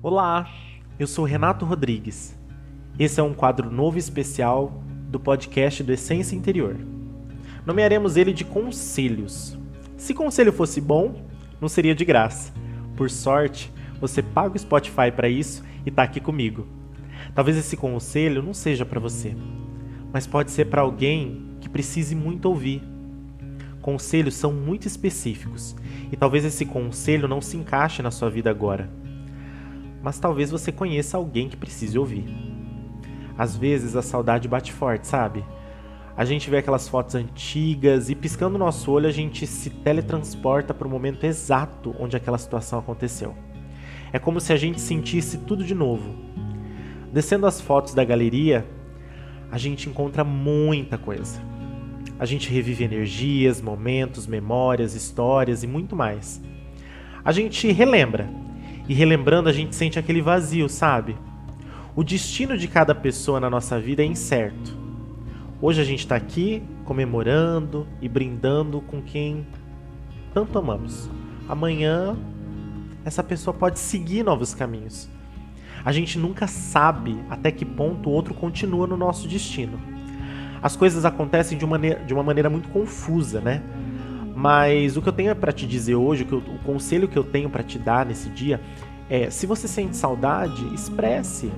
Olá, eu sou Renato Rodrigues. Esse é um quadro novo e especial do podcast do Essência Interior. Nomearemos ele de Conselhos. Se conselho fosse bom, não seria de graça. Por sorte, você paga o Spotify para isso e está aqui comigo. Talvez esse conselho não seja para você, mas pode ser para alguém que precise muito ouvir. Conselhos são muito específicos e talvez esse conselho não se encaixe na sua vida agora. Mas talvez você conheça alguém que precise ouvir. Às vezes a saudade bate forte, sabe? A gente vê aquelas fotos antigas e piscando nosso olho a gente se teletransporta para o momento exato onde aquela situação aconteceu. É como se a gente sentisse tudo de novo. Descendo as fotos da galeria, a gente encontra muita coisa. A gente revive energias, momentos, memórias, histórias e muito mais. A gente relembra, e relembrando a gente sente aquele vazio, sabe? O destino de cada pessoa na nossa vida é incerto. Hoje a gente está aqui comemorando e brindando com quem tanto amamos. Amanhã essa pessoa pode seguir novos caminhos. A gente nunca sabe até que ponto o outro continua no nosso destino. As coisas acontecem de uma maneira, de uma maneira muito confusa, né? Mas o que eu tenho para te dizer hoje, o, eu, o conselho que eu tenho para te dar nesse dia é: se você sente saudade, expresse.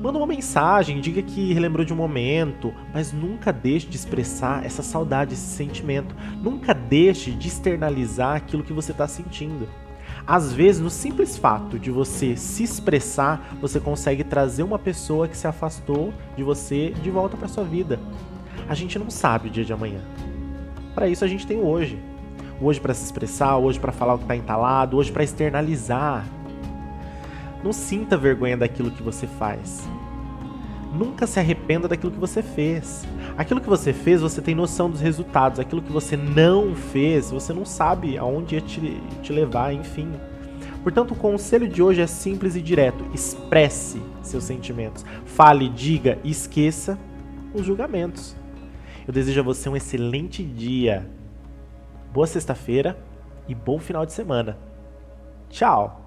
Manda uma mensagem, diga que relembrou de um momento, mas nunca deixe de expressar essa saudade, esse sentimento. Nunca deixe de externalizar aquilo que você está sentindo. Às vezes, no simples fato de você se expressar, você consegue trazer uma pessoa que se afastou de você de volta para sua vida. A gente não sabe o dia de amanhã. Para isso a gente tem hoje. Hoje para se expressar, hoje para falar o que está entalado, hoje para externalizar. Não sinta vergonha daquilo que você faz. Nunca se arrependa daquilo que você fez. Aquilo que você fez, você tem noção dos resultados. Aquilo que você não fez, você não sabe aonde ia te, te levar, enfim. Portanto, o conselho de hoje é simples e direto: expresse seus sentimentos. Fale, diga e esqueça os julgamentos. Eu desejo a você um excelente dia. Boa sexta-feira e bom final de semana. Tchau!